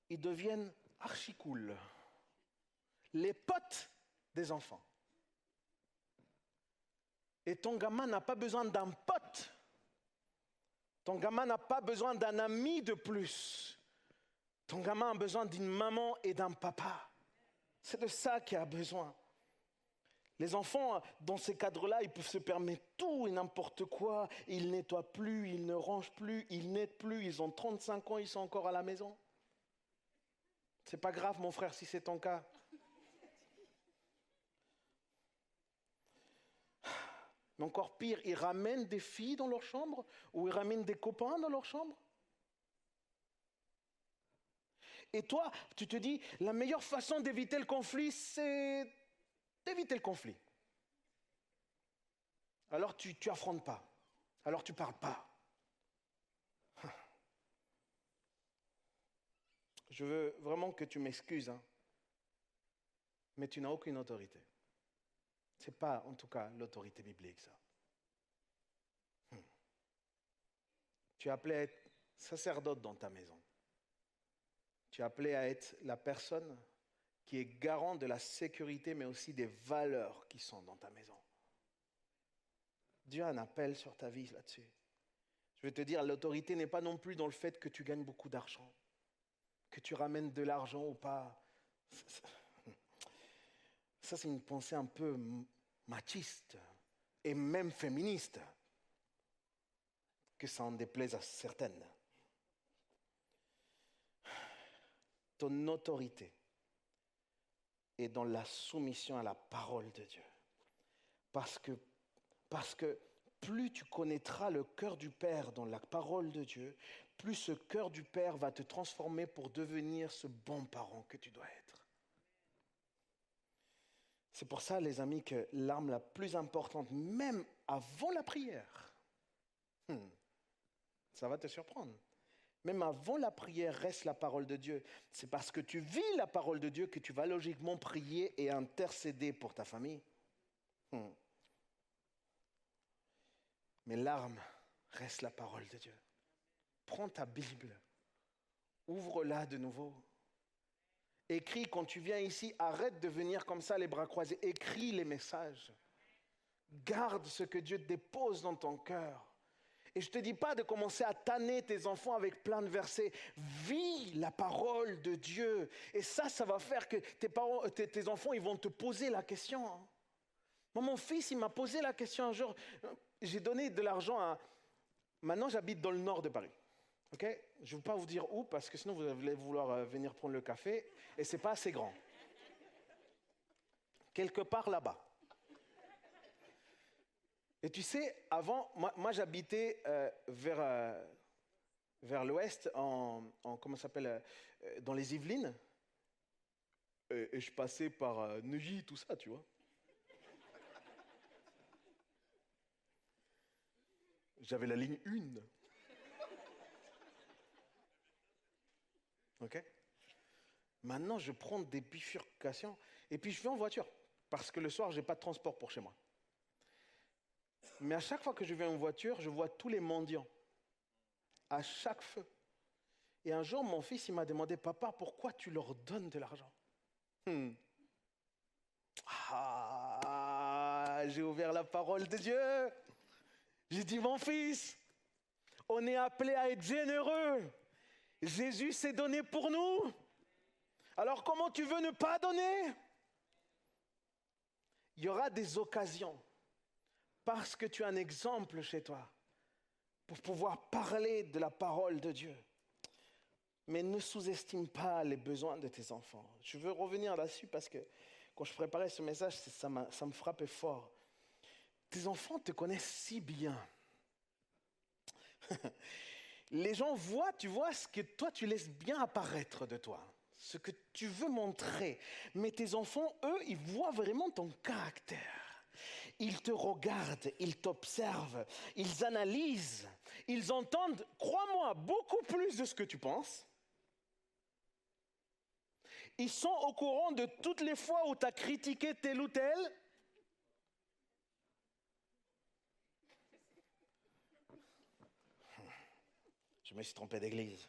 ils deviennent archi cool. Les potes des enfants. Et ton gamin n'a pas besoin d'un pote. Ton gamin n'a pas besoin d'un ami de plus. Ton gamin a besoin d'une maman et d'un papa. C'est de ça qu'il a besoin. Les enfants, dans ces cadres-là, ils peuvent se permettre tout et n'importe quoi. Ils nettoient plus, ils ne rangent plus, ils n'aident plus. Ils ont 35 ans, ils sont encore à la maison. C'est pas grave, mon frère, si c'est ton cas. Mais encore pire, ils ramènent des filles dans leur chambre ou ils ramènent des copains dans leur chambre? Et toi, tu te dis, la meilleure façon d'éviter le conflit, c'est d'éviter le conflit. Alors tu n'affrontes pas. Alors tu parles pas. Je veux vraiment que tu m'excuses, hein. mais tu n'as aucune autorité. Ce n'est pas, en tout cas, l'autorité biblique, ça. Hmm. Tu es appelé à être sacerdote dans ta maison. Tu es appelé à être la personne qui est garant de la sécurité, mais aussi des valeurs qui sont dans ta maison. Dieu a un appel sur ta vie là-dessus. Je vais te dire, l'autorité n'est pas non plus dans le fait que tu gagnes beaucoup d'argent, que tu ramènes de l'argent ou pas. Ça, c'est une pensée un peu machiste et même féministe, que ça en déplaise à certaines. ton autorité est dans la soumission à la parole de Dieu. Parce que, parce que plus tu connaîtras le cœur du Père dans la parole de Dieu, plus ce cœur du Père va te transformer pour devenir ce bon parent que tu dois être. C'est pour ça, les amis, que l'arme la plus importante, même avant la prière, hmm, ça va te surprendre. Même avant la prière reste la parole de Dieu. C'est parce que tu vis la parole de Dieu que tu vas logiquement prier et intercéder pour ta famille. Hmm. Mais l'arme reste la parole de Dieu. Prends ta Bible, ouvre-la de nouveau. Écris quand tu viens ici, arrête de venir comme ça les bras croisés. Écris les messages. Garde ce que Dieu dépose dans ton cœur. Et je ne te dis pas de commencer à tanner tes enfants avec plein de versets. Vis la parole de Dieu. Et ça, ça va faire que tes, enfants, ils vont te poser la question. Hein. Moi, mon fils, il m'a posé la question un jour. J'ai donné de l'argent à... Maintenant, j'habite dans le nord de Paris. Ok? Je ne veux pas vous dire où, parce que sinon, vous allez vouloir euh, venir prendre le café. Et ce n'est pas assez grand. Quelque part là-bas. Et tu sais, avant, moi, j'habitais euh, vers, euh, vers l'ouest, en, comment s'appelle, euh, dans les Yvelines. Et, je passais par Neuilly, tout ça, tu vois. J'avais la ligne 1. OK Maintenant, je prends des bifurcations et puis je vais en voiture parce que le soir, je n'ai pas de transport pour chez moi. Mais à chaque fois que je vais en voiture, je vois tous les mendiants. À chaque feu. Et un jour, mon fils, il m'a demandé, papa, pourquoi tu leur donnes de l'argent? Hmm. Ah, j'ai ouvert la parole de Dieu. J'ai dit, mon fils, on est appelé à être généreux. Jésus s'est donné pour nous. Alors comment tu veux ne pas donner? Il y aura des occasions, parce que tu as un exemple chez toi, pour pouvoir parler de la parole de Dieu. Mais ne sous-estime pas les besoins de tes enfants. Je veux revenir là-dessus parce que quand je préparais ce message, ça, me frappait fort. Tes enfants te connaissent si bien. les gens voient, tu vois, ce que toi tu laisses bien apparaître de toi, ce que tu veux montrer. Mais tes enfants, eux, ils voient vraiment ton caractère. Ils te regardent, ils t'observent, ils analysent, ils entendent, crois-moi, beaucoup plus de ce que tu penses. Ils sont au courant de toutes les fois où tu as critiqué tel ou tel, Je me suis trompé d'église.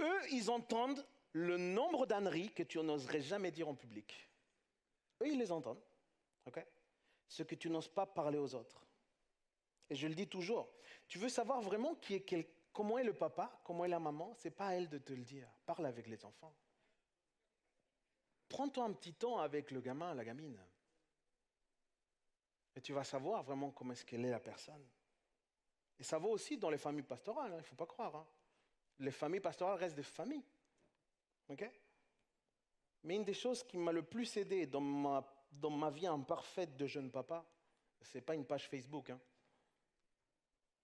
Eux, ils entendent le nombre d'âneries que tu n'oserais jamais dire en public. Eux, ils les entendent. OK? Ce que tu n'oses pas parler aux autres. Et je le dis toujours, tu veux savoir vraiment qui est comment est le papa, comment est la maman, c'est pas à elle de te le dire. Parle avec les enfants. Prends-toi un petit temps avec le gamin, la gamine. Et tu vas savoir vraiment comment est-ce qu'elle est la personne. Et ça vaut aussi dans les familles pastorales, hein, il ne faut pas croire. Hein. Les familles pastorales restent des familles. OK? Mais une des choses qui m'a le plus aidé dans ma, dans ma vie imparfaite de jeune papa, ce n'est pas une page Facebook. Hein.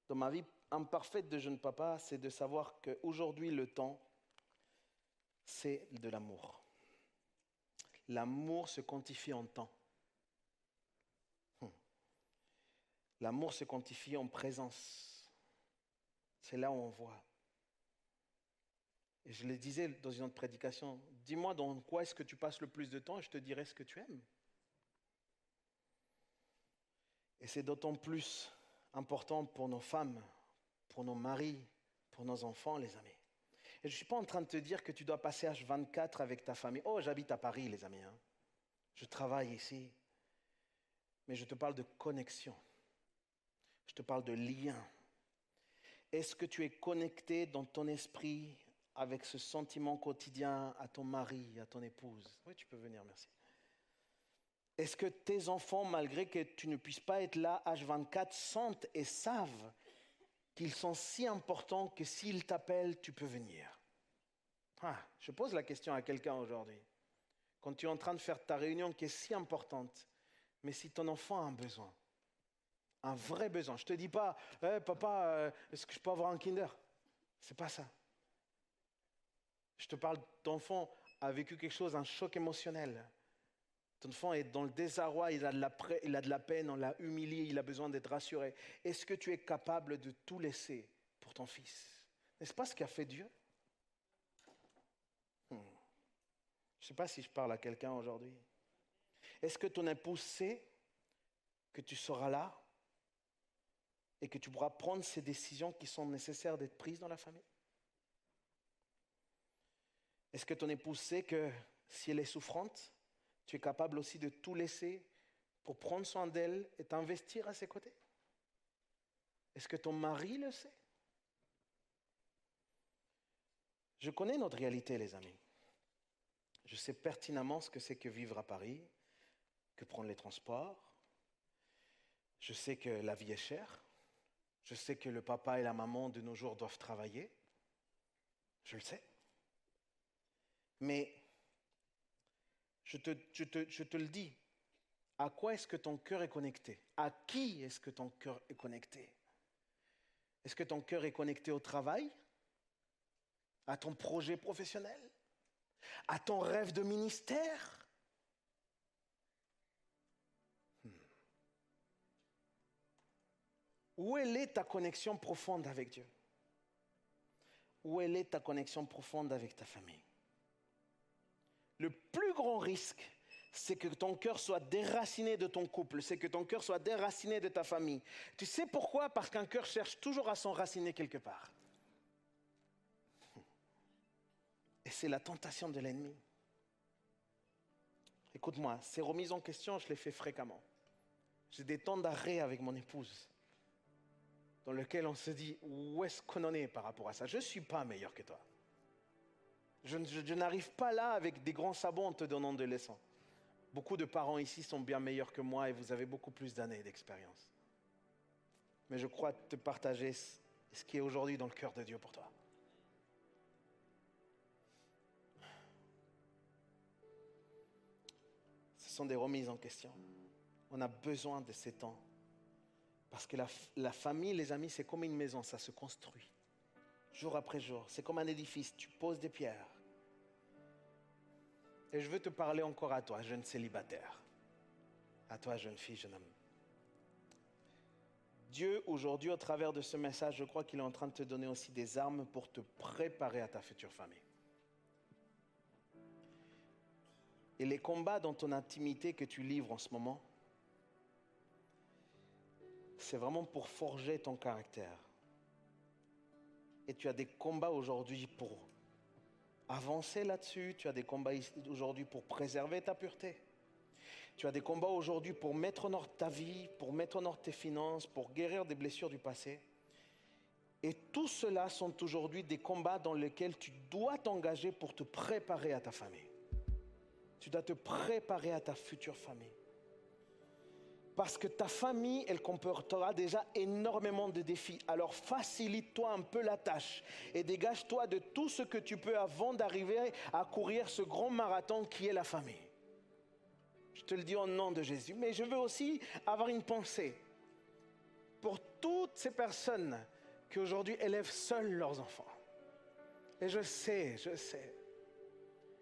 Dans ma vie imparfaite de jeune papa, c'est de savoir qu'aujourd'hui, le temps, c'est de l'amour. L'amour se quantifie en temps. L'amour se quantifie en présence. C'est là où on voit. Et je le disais dans une autre prédication, dis-moi dans quoi est-ce que tu passes le plus de temps et je te dirai ce que tu aimes. Et c'est d'autant plus important pour nos femmes, pour nos maris, pour nos enfants, les amis. Et je ne suis pas en train de te dire que tu dois passer H24 avec ta famille. Oh, j'habite à Paris, les amis. Hein. Je travaille ici. Mais je te parle de connexion. Je te parle de lien. Est-ce que tu es connecté dans ton esprit avec ce sentiment quotidien à ton mari, à ton épouse Oui, tu peux venir, merci. Est-ce que tes enfants, malgré que tu ne puisses pas être là H24, sentent et savent qu'ils sont si importants que s'ils t'appellent, tu peux venir? Ah, Je pose la question à quelqu'un aujourd'hui. Quand tu es en train de faire ta réunion qui est si importante, mais si ton enfant a un besoin, un vrai besoin. Je ne te dis pas, eh, papa, euh, est-ce que je peux avoir un Kinder? C'est pas ça. Je te parle d'enfant a vécu quelque chose, un choc émotionnel. Ton enfant est dans le désarroi, il a de la, il a de la peine, on l'a humilié, il a besoin d'être rassuré. Est-ce que tu es capable de tout laisser pour ton fils? N'est-ce pas ce qu'a fait Dieu? Hmm. Je ne sais pas si je parle à quelqu'un aujourd'hui. Est-ce que ton épouse sait que tu seras là et que tu pourras prendre ces décisions qui sont nécessaires d'être prises dans la famille? Est-ce que ton épouse sait que si elle est souffrante, tu es capable aussi de tout laisser pour prendre soin d'elle et t'investir à ses côtés? Est-ce que ton mari le sait? Je connais notre réalité, les amis. Je sais pertinemment ce que c'est que vivre à Paris, que prendre les transports. Je sais que la vie est chère. Je sais que le papa et la maman de nos jours doivent travailler. Je le sais. Mais Je te, le dis. À quoi est-ce que ton cœur est connecté? À qui est-ce que ton cœur est connecté? Est-ce que ton cœur est connecté au travail? À ton projet professionnel? À ton rêve de ministère? Hmm. Où est ta connexion profonde avec Dieu? Où est ta connexion profonde avec ta famille? Le plus grand risque, c'est que ton cœur soit déraciné de ton couple, c'est que ton cœur soit déraciné de ta famille. Tu sais pourquoi? Parce qu'un cœur cherche toujours à s'enraciner quelque part. Et c'est la tentation de l'ennemi. Écoute-moi, ces remises en question, je les fais fréquemment. J'ai des temps d'arrêt avec mon épouse dans lequel on se dit où est-ce qu'on en est par rapport à ça? Je ne suis pas meilleur que toi. Je, n'arrive pas là avec des grands sabots en te donnant de leçons. Beaucoup de parents ici sont bien meilleurs que moi et vous avez beaucoup plus d'années d'expérience. Mais je crois te partager ce qui est aujourd'hui dans le cœur de Dieu pour toi. Ce sont des remises en question. On a besoin de ces temps. Parce que la, la famille, les amis, c'est comme une maison, ça se construit. Jour après jour. C'est comme un édifice, tu poses des pierres. Et je veux te parler encore à toi, jeune célibataire. À toi, jeune fille, jeune homme. Dieu, aujourd'hui, au travers de ce message, je crois qu'il est en train de te donner aussi des armes pour te préparer à ta future famille. Et les combats dans ton intimité que tu livres en ce moment, c'est vraiment pour forger ton caractère. Et tu as des combats aujourd'hui pour avancer là-dessus. Tu as des combats aujourd'hui pour préserver ta pureté. Tu as des combats aujourd'hui pour mettre en ordre ta vie, pour mettre en ordre tes finances, pour guérir des blessures du passé. Et tout cela sont aujourd'hui des combats dans lesquels tu dois t'engager pour te préparer à ta famille. Tu dois te préparer à ta future famille. Parce que ta famille, elle comportera déjà énormément de défis. Alors facilite-toi un peu la tâche et dégage-toi de tout ce que tu peux avant d'arriver à courir ce grand marathon qui est la famille. Je te le dis au nom de Jésus. Mais je veux aussi avoir une pensée pour toutes ces personnes qui aujourd'hui élèvent seules leurs enfants. Et je sais, je sais.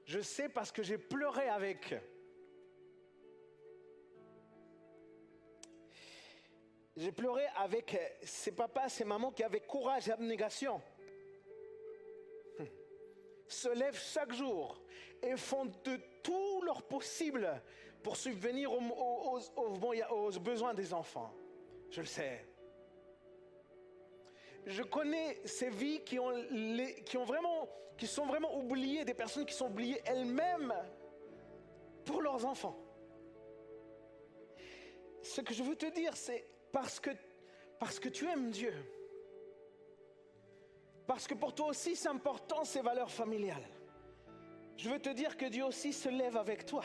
Je sais parce que j'ai pleuré avec J'ai pleuré avec euh, ces papas, ces mamans qui avaient courage et abnégation. Hum. Se lèvent chaque jour et font de tout leur possible pour subvenir aux, besoins des enfants. Je le sais. Je connais ces vies qui, ont vraiment, qui sont vraiment oubliées, des personnes qui sont oubliées elles-mêmes pour leurs enfants. Ce que je veux te dire, c'est parce que, parce que tu aimes Dieu. Parce que pour toi aussi, c'est important ces valeurs familiales. Je veux te dire que Dieu aussi se lève avec toi.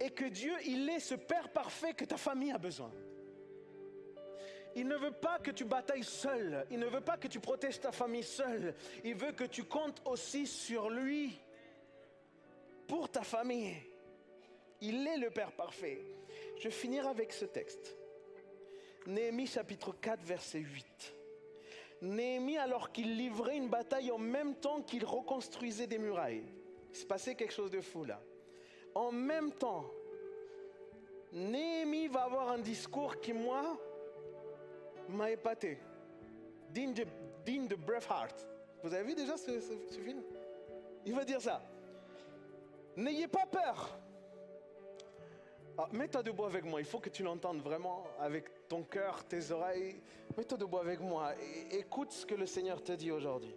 Et que Dieu, il est ce Père parfait que ta famille a besoin. Il ne veut pas que tu batailles seul. Il ne veut pas que tu protèges ta famille seul. Il veut que tu comptes aussi sur lui pour ta famille. Il est le Père parfait. Je finirai avec ce texte. Néhémie chapitre 4 verset 8. Néhémie alors qu'il livrait une bataille en même temps qu'il reconstruisait des murailles. Il se passait quelque chose de fou là. En même temps, Néhémie va avoir un discours qui moi m'a épaté. Digne de, digne. Vous avez vu déjà ce- ce film? Il va dire ça. N'ayez pas peur. Ah, Mets-toi debout avec moi. Il faut que tu l'entendes vraiment avec ton cœur, tes oreilles. Mets-toi debout avec moi et écoute ce que le Seigneur te dit aujourd'hui.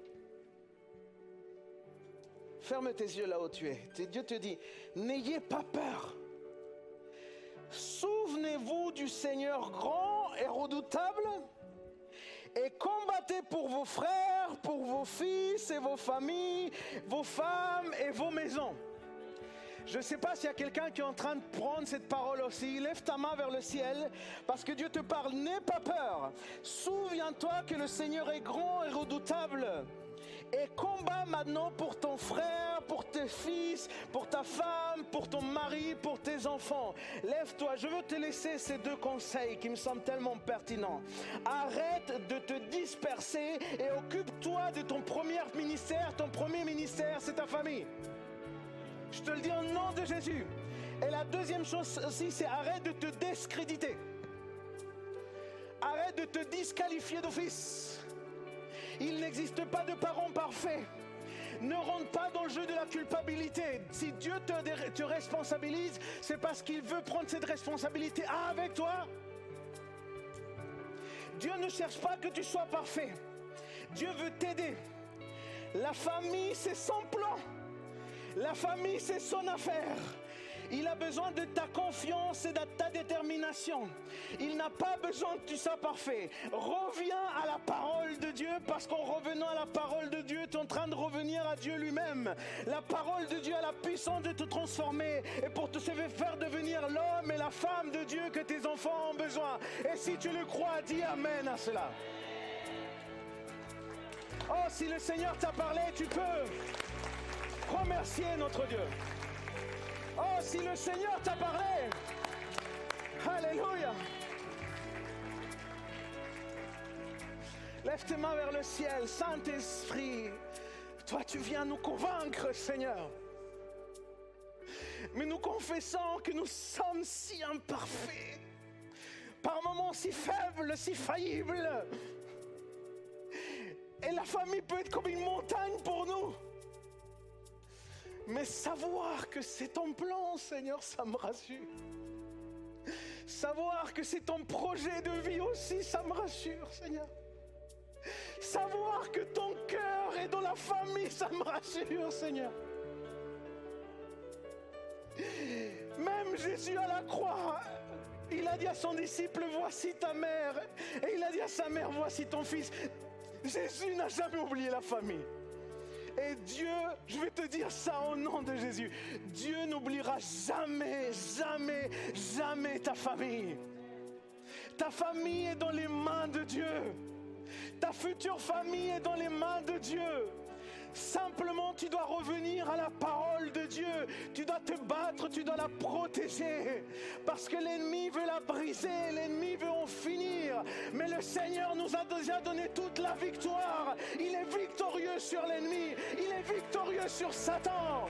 Ferme tes yeux là où tu es. Dieu te dit, n'ayez pas peur. Souvenez-vous du Seigneur grand et redoutable et combattez pour vos frères, pour vos fils et vos familles, vos femmes et vos maisons. Je ne sais pas s'il y a quelqu'un qui est en train de prendre cette parole aussi. Lève ta main vers le ciel parce que Dieu te parle. N'aie pas peur. Souviens-toi que le Seigneur est grand et redoutable. Et combat maintenant pour ton frère, pour tes fils, pour ta femme, pour ton mari, pour tes enfants. Lève-toi, je veux te laisser ces deux conseils qui me semblent tellement pertinents. Arrête de te disperser et occupe-toi de ton premier ministère. Ton premier ministère, c'est ta famille. Je te le dis au nom de Jésus. Et la deuxième chose aussi, c'est arrête de te discréditer. Arrête de te disqualifier d'office. Il n'existe pas de parents parfaits. Ne rentre pas dans le jeu de la culpabilité. Si Dieu te, te responsabilise, c'est parce qu'il veut prendre cette responsabilité avec toi. Dieu ne cherche pas que tu sois parfait. Dieu veut t'aider. La famille, c'est son plan. La famille, c'est son affaire. Il a besoin de ta confiance et de ta détermination. Il n'a pas besoin que tu sois parfait. Reviens à la parole de Dieu parce qu'en revenant à la parole de Dieu, tu es en train de revenir à Dieu lui-même. La parole de Dieu a la puissance de te transformer et pour te faire devenir l'homme et la femme de Dieu que tes enfants ont besoin. Et si tu le crois, dis Amen à cela. Oh, si le Seigneur t'a parlé, tu peux remercier notre Dieu. Oh, si le Seigneur t'a parlé. Alléluia. Lève tes mains vers le ciel, Saint-Esprit. Toi, tu viens nous convaincre, Seigneur. Mais nous confessons que nous sommes si imparfaits, par moments si faibles, si faillibles. Et la famille peut être comme une montagne pour nous. Mais savoir que c'est ton plan, Seigneur, ça me rassure. Savoir que c'est ton projet de vie aussi, ça me rassure, Seigneur. Savoir que ton cœur est dans la famille, ça me rassure, Seigneur. Même Jésus à la croix, il a dit à son disciple, voici ta mère. Et il a dit à sa mère, voici ton fils. Jésus n'a jamais oublié la famille. Et Dieu, je vais te dire ça au nom de Jésus, Dieu n'oubliera jamais, jamais, jamais ta famille. Ta famille est dans les mains de Dieu. Ta future famille est dans les mains de Dieu. Simplement, tu dois revenir à la parole de Dieu. Tu dois te battre, tu dois la protéger. Parce que l'ennemi veut la briser, l'ennemi veut en finir. Mais le Seigneur nous a déjà donné toute la victoire. Il est victorieux sur l'ennemi. Il est victorieux sur Satan.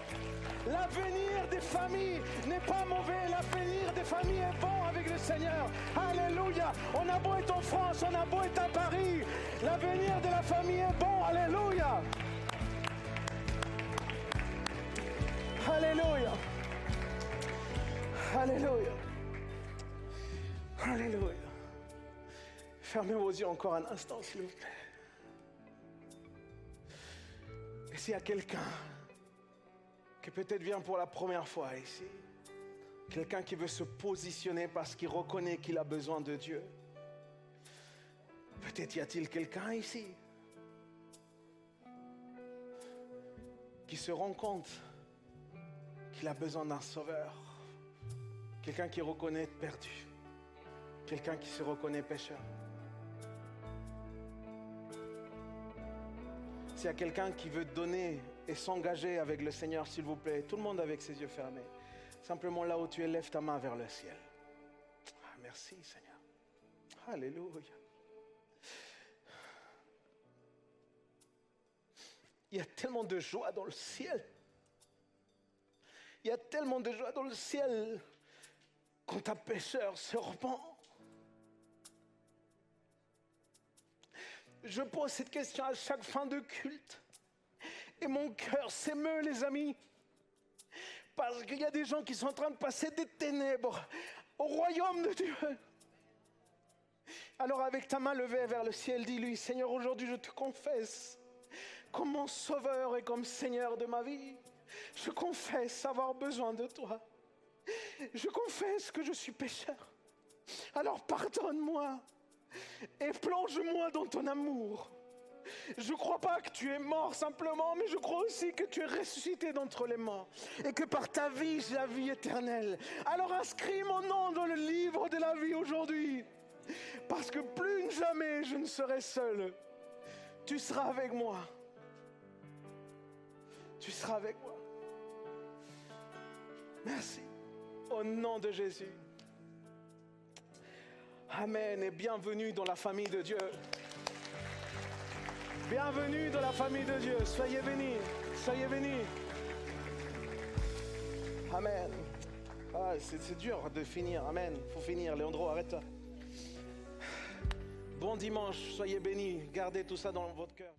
L'avenir des familles n'est pas mauvais. L'avenir des familles est bon avec le Seigneur. Alléluia. On a beau être en France, on a beau être à Paris. L'avenir de la famille est bon. Alléluia. Alléluia. Alléluia. Alléluia. Fermez vos yeux encore un instant, s'il vous plaît. Et s'il y a quelqu'un qui peut-être vient pour la première fois ici, quelqu'un qui veut se positionner parce qu'il reconnaît qu'il a besoin de Dieu, peut-être y a-t-il quelqu'un ici qui se rend compte qu'il a besoin d'un sauveur. Quelqu'un qui reconnaît être perdu. Quelqu'un qui se reconnaît pécheur. S'il y a quelqu'un qui veut donner et s'engager avec le Seigneur, s'il vous plaît, tout le monde avec ses yeux fermés. Simplement là où tu es, lève ta main vers le ciel. Ah, merci Seigneur. Alléluia. Il y a tellement de joie dans le ciel. Il y a tellement de joie dans le ciel quand un pécheur se repent. Je pose cette question à chaque fin de culte. Et mon cœur s'émeut, les amis. Parce qu'il y a des gens qui sont en train de passer des ténèbres au royaume de Dieu. Alors avec ta main levée vers le ciel, dis-lui, Seigneur, aujourd'hui je te confesse comme mon sauveur et comme Seigneur de ma vie. Je confesse avoir besoin de toi. Je confesse que je suis pécheur. Alors pardonne-moi et plonge-moi dans ton amour. Je ne crois pas que tu es mort simplement, mais je crois aussi que tu es ressuscité d'entre les morts et que par ta vie j'ai la vie éternelle. Alors inscris mon nom dans le livre de la vie aujourd'hui, parce que plus jamais je ne serai seul. Tu seras avec moi Tu seras avec moi. Merci. Au nom de Jésus. Amen et bienvenue dans la famille de Dieu. Bienvenue dans la famille de Dieu. Soyez bénis. Soyez bénis. Amen. Ah, c'est dur de finir. Amen. faut finir. Léandro, arrête. Bon dimanche. Soyez bénis. Gardez tout ça dans votre cœur.